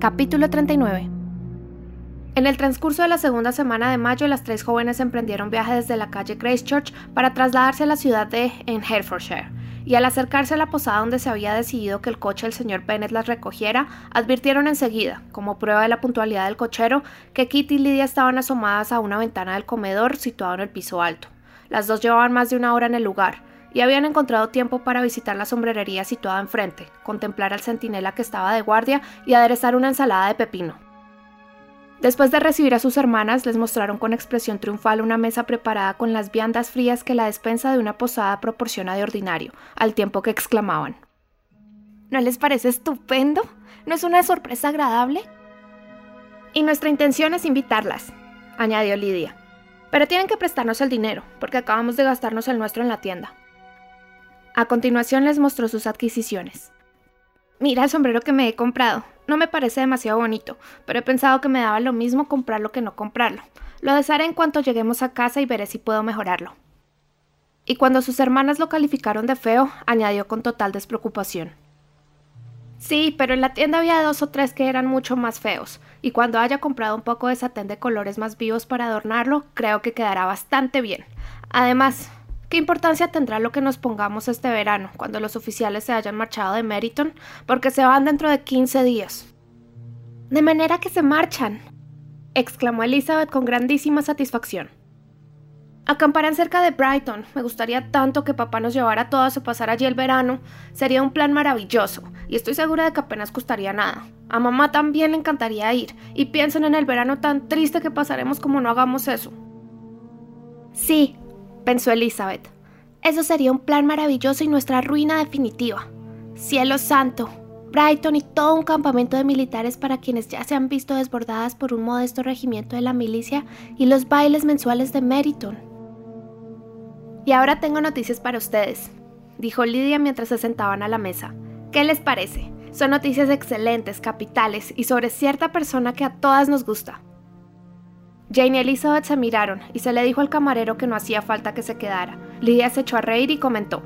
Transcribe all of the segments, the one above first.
Capítulo 39 En el transcurso de la segunda semana de mayo, las tres jóvenes emprendieron viaje desde la calle Christchurch para trasladarse a la ciudad de en Herefordshire, y al acercarse a la posada donde se había decidido que el coche del señor Bennett las recogiera, advirtieron enseguida, como prueba de la puntualidad del cochero, que Kitty y Lydia estaban asomadas a una ventana del comedor situado en el piso alto. Las dos llevaban más de una hora en el lugar, y habían encontrado tiempo para visitar la sombrerería situada enfrente, contemplar al centinela que estaba de guardia y aderezar una ensalada de pepino. Después de recibir a sus hermanas, les mostraron con expresión triunfal una mesa preparada con las viandas frías que la despensa de una posada proporciona de ordinario, al tiempo que exclamaban. ¿No les parece estupendo? ¿No es una sorpresa agradable? Y nuestra intención es invitarlas, añadió Lidia. Pero tienen que prestarnos el dinero, porque acabamos de gastarnos el nuestro en la tienda. A continuación les mostró sus adquisiciones. Mira el sombrero que me he comprado. No me parece demasiado bonito, pero he pensado que me daba lo mismo comprarlo que no comprarlo. Lo desharé en cuanto lleguemos a casa y veré si puedo mejorarlo. Y cuando sus hermanas lo calificaron de feo, añadió con total despreocupación. Sí, pero en la tienda había dos o tres que eran mucho más feos, y cuando haya comprado un poco de satén de colores más vivos para adornarlo, creo que quedará bastante bien. Además, ¿Qué importancia tendrá lo que nos pongamos este verano, cuando los oficiales se hayan marchado de Meriton? Porque se van dentro de 15 días. De manera que se marchan, exclamó Elizabeth con grandísima satisfacción. Acamparán cerca de Brighton. Me gustaría tanto que papá nos llevara a todas a pasar allí el verano. Sería un plan maravilloso, y estoy segura de que apenas costaría nada. A mamá también le encantaría ir, y piensen en el verano tan triste que pasaremos como no hagamos eso. Sí, pensó Elizabeth. Eso sería un plan maravilloso y nuestra ruina definitiva. Cielo santo, Brighton y todo un campamento de militares para quienes ya se han visto desbordadas por un modesto regimiento de la milicia y los bailes mensuales de Meriton. Y ahora tengo noticias para ustedes, dijo Lidia mientras se sentaban a la mesa. ¿Qué les parece? Son noticias excelentes, capitales y sobre cierta persona que a todas nos gusta. Jane y Elizabeth se miraron y se le dijo al camarero que no hacía falta que se quedara. Lidia se echó a reír y comentó.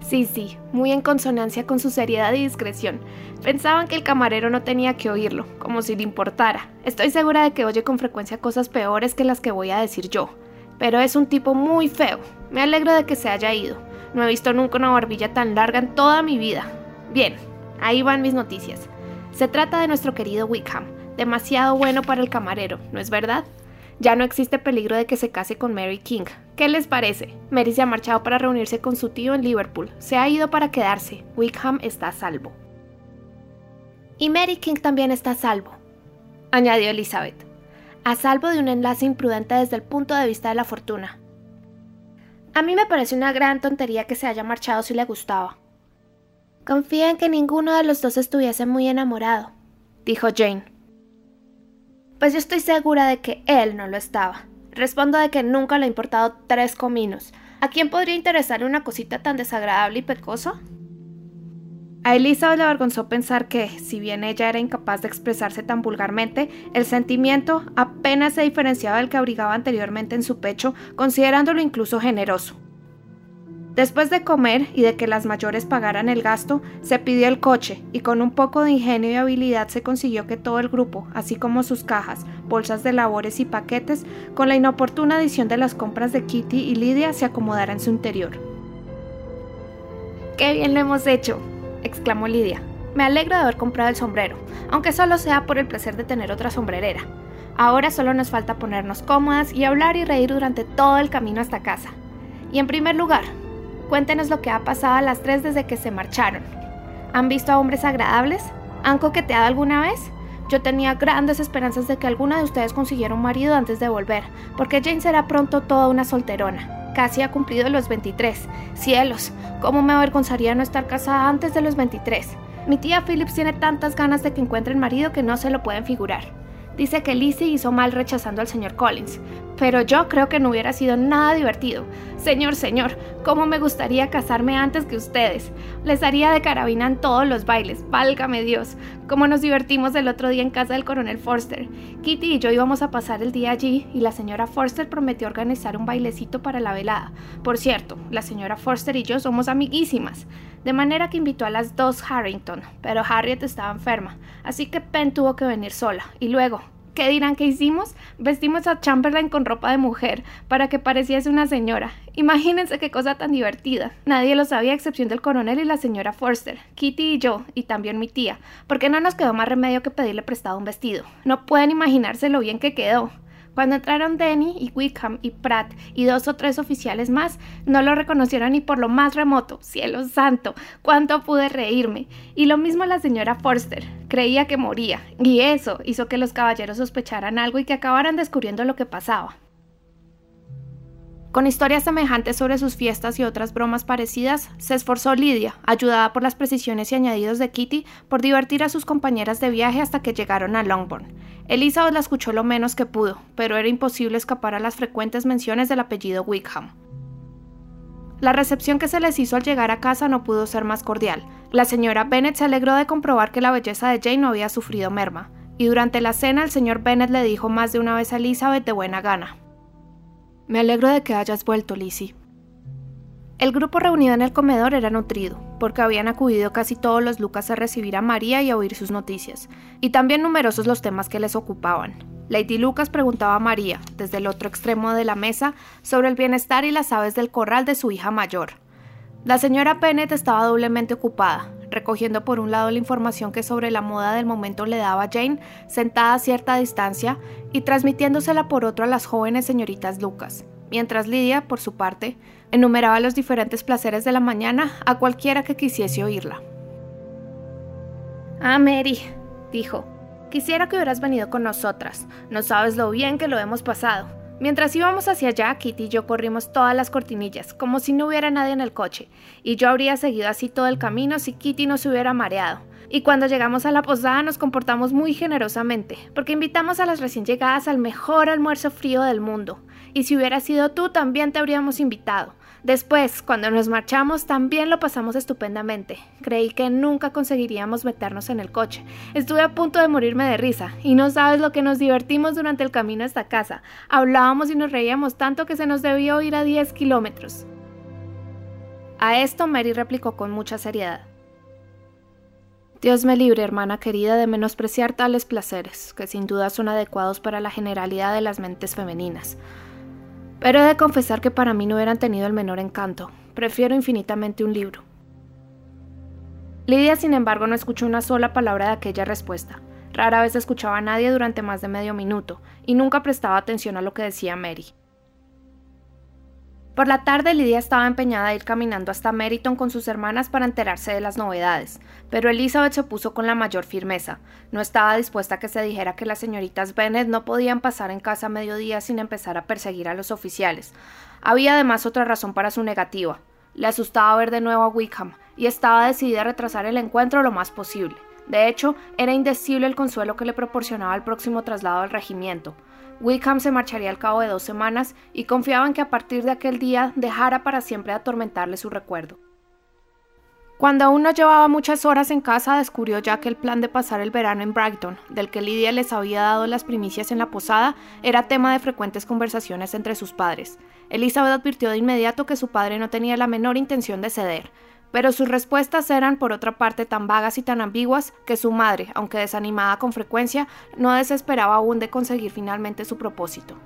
Sí, sí, muy en consonancia con su seriedad y discreción. Pensaban que el camarero no tenía que oírlo, como si le importara. Estoy segura de que oye con frecuencia cosas peores que las que voy a decir yo. Pero es un tipo muy feo. Me alegro de que se haya ido. No he visto nunca una barbilla tan larga en toda mi vida. Bien, ahí van mis noticias. Se trata de nuestro querido Wickham Demasiado bueno para el camarero, ¿no es verdad? Ya no existe peligro de que se case con Mary King. ¿Qué les parece? Mary se ha marchado para reunirse con su tío en Liverpool. Se ha ido para quedarse. Wickham está a salvo. Y Mary King también está a salvo, añadió Elizabeth. A salvo de un enlace imprudente desde el punto de vista de la fortuna. A mí me parece una gran tontería que se haya marchado si le gustaba. Confía en que ninguno de los dos estuviese muy enamorado, dijo Jane. Pues yo estoy segura de que él no lo estaba. Respondo de que nunca le ha importado tres cominos. ¿A quién podría interesarle una cosita tan desagradable y pecosa? A Elizabeth le avergonzó pensar que, si bien ella era incapaz de expresarse tan vulgarmente, el sentimiento apenas se diferenciaba del que abrigaba anteriormente en su pecho, considerándolo incluso generoso. Después de comer y de que las mayores pagaran el gasto, se pidió el coche y con un poco de ingenio y habilidad se consiguió que todo el grupo, así como sus cajas, bolsas de labores y paquetes, con la inoportuna adición de las compras de Kitty y Lidia, se acomodara en su interior. ¡Qué bien lo hemos hecho! exclamó Lidia. Me alegro de haber comprado el sombrero, aunque solo sea por el placer de tener otra sombrerera. Ahora solo nos falta ponernos cómodas y hablar y reír durante todo el camino hasta casa. Y en primer lugar, Cuéntenos lo que ha pasado a las tres desde que se marcharon. ¿Han visto a hombres agradables? ¿Han coqueteado alguna vez? Yo tenía grandes esperanzas de que alguna de ustedes consiguiera un marido antes de volver, porque Jane será pronto toda una solterona. Casi ha cumplido los 23. Cielos, cómo me avergonzaría no estar casada antes de los 23. Mi tía Phillips tiene tantas ganas de que encuentre el marido que no se lo pueden figurar. Dice que Lizzie hizo mal rechazando al señor Collins, pero yo creo que no hubiera sido nada divertido. Señor, señor, cómo me gustaría casarme antes que ustedes. Les haría de carabina en todos los bailes, válgame Dios. Cómo nos divertimos el otro día en casa del coronel Forster. Kitty y yo íbamos a pasar el día allí y la señora Forster prometió organizar un bailecito para la velada. Por cierto, la señora Forster y yo somos amiguísimas. De manera que invitó a las dos Harrington, pero Harriet estaba enferma, así que Penn tuvo que venir sola. Y luego, ¿Qué dirán que hicimos? Vestimos a Chamberlain con ropa de mujer para que pareciese una señora. Imagínense qué cosa tan divertida. Nadie lo sabía excepción del coronel y la señora Forster, Kitty y yo, y también mi tía, porque no nos quedó más remedio que pedirle prestado un vestido. No pueden imaginarse lo bien que quedó. Cuando entraron Denny y Wickham y Pratt y dos o tres oficiales más, no lo reconocieron ni por lo más remoto. Cielo santo, cuánto pude reírme. Y lo mismo la señora Forster. Creía que moría, y eso hizo que los caballeros sospecharan algo y que acabaran descubriendo lo que pasaba. Con historias semejantes sobre sus fiestas y otras bromas parecidas, se esforzó Lidia, ayudada por las precisiones y añadidos de Kitty, por divertir a sus compañeras de viaje hasta que llegaron a Longbourn. Elizabeth la escuchó lo menos que pudo, pero era imposible escapar a las frecuentes menciones del apellido Wickham. La recepción que se les hizo al llegar a casa no pudo ser más cordial. La señora Bennet se alegró de comprobar que la belleza de Jane no había sufrido merma, y durante la cena el señor Bennet le dijo más de una vez a Elizabeth de buena gana. Me alegro de que hayas vuelto, Lizzie. El grupo reunido en el comedor era nutrido, porque habían acudido casi todos los Lucas a recibir a María y a oír sus noticias, y también numerosos los temas que les ocupaban. Lady Lucas preguntaba a María, desde el otro extremo de la mesa, sobre el bienestar y las aves del corral de su hija mayor. La señora Pennett estaba doblemente ocupada, recogiendo por un lado la información que sobre la moda del momento le daba Jane, sentada a cierta distancia, y transmitiéndosela por otro a las jóvenes señoritas Lucas, mientras Lidia, por su parte, enumeraba los diferentes placeres de la mañana a cualquiera que quisiese oírla. Ah, Mary, dijo, quisiera que hubieras venido con nosotras. No sabes lo bien que lo hemos pasado. Mientras íbamos hacia allá, Kitty y yo corrimos todas las cortinillas, como si no hubiera nadie en el coche, y yo habría seguido así todo el camino si Kitty no se hubiera mareado. Y cuando llegamos a la posada nos comportamos muy generosamente, porque invitamos a las recién llegadas al mejor almuerzo frío del mundo. Y si hubiera sido tú, también te habríamos invitado. Después, cuando nos marchamos, también lo pasamos estupendamente. Creí que nunca conseguiríamos meternos en el coche. Estuve a punto de morirme de risa, y no sabes lo que nos divertimos durante el camino hasta casa. Hablábamos y nos reíamos tanto que se nos debió ir a 10 kilómetros. A esto Mary replicó con mucha seriedad. Dios me libre, hermana querida, de menospreciar tales placeres, que sin duda son adecuados para la generalidad de las mentes femeninas. Pero he de confesar que para mí no hubieran tenido el menor encanto. Prefiero infinitamente un libro. Lidia, sin embargo, no escuchó una sola palabra de aquella respuesta. Rara vez escuchaba a nadie durante más de medio minuto, y nunca prestaba atención a lo que decía Mary. Por la tarde Lidia estaba empeñada a ir caminando hasta Meriton con sus hermanas para enterarse de las novedades, pero Elizabeth se opuso con la mayor firmeza. No estaba dispuesta a que se dijera que las señoritas Bennet no podían pasar en casa a mediodía sin empezar a perseguir a los oficiales. Había además otra razón para su negativa. Le asustaba ver de nuevo a Wickham, y estaba decidida a retrasar el encuentro lo más posible. De hecho, era indecible el consuelo que le proporcionaba el próximo traslado al regimiento. Wickham se marcharía al cabo de dos semanas y confiaban que a partir de aquel día dejara para siempre atormentarle su recuerdo. Cuando aún no llevaba muchas horas en casa, descubrió ya que el plan de pasar el verano en Brighton, del que Lydia les había dado las primicias en la posada, era tema de frecuentes conversaciones entre sus padres. Elizabeth advirtió de inmediato que su padre no tenía la menor intención de ceder, pero sus respuestas eran por otra parte tan vagas y tan ambiguas que su madre, aunque desanimada con frecuencia, no desesperaba aún de conseguir finalmente su propósito.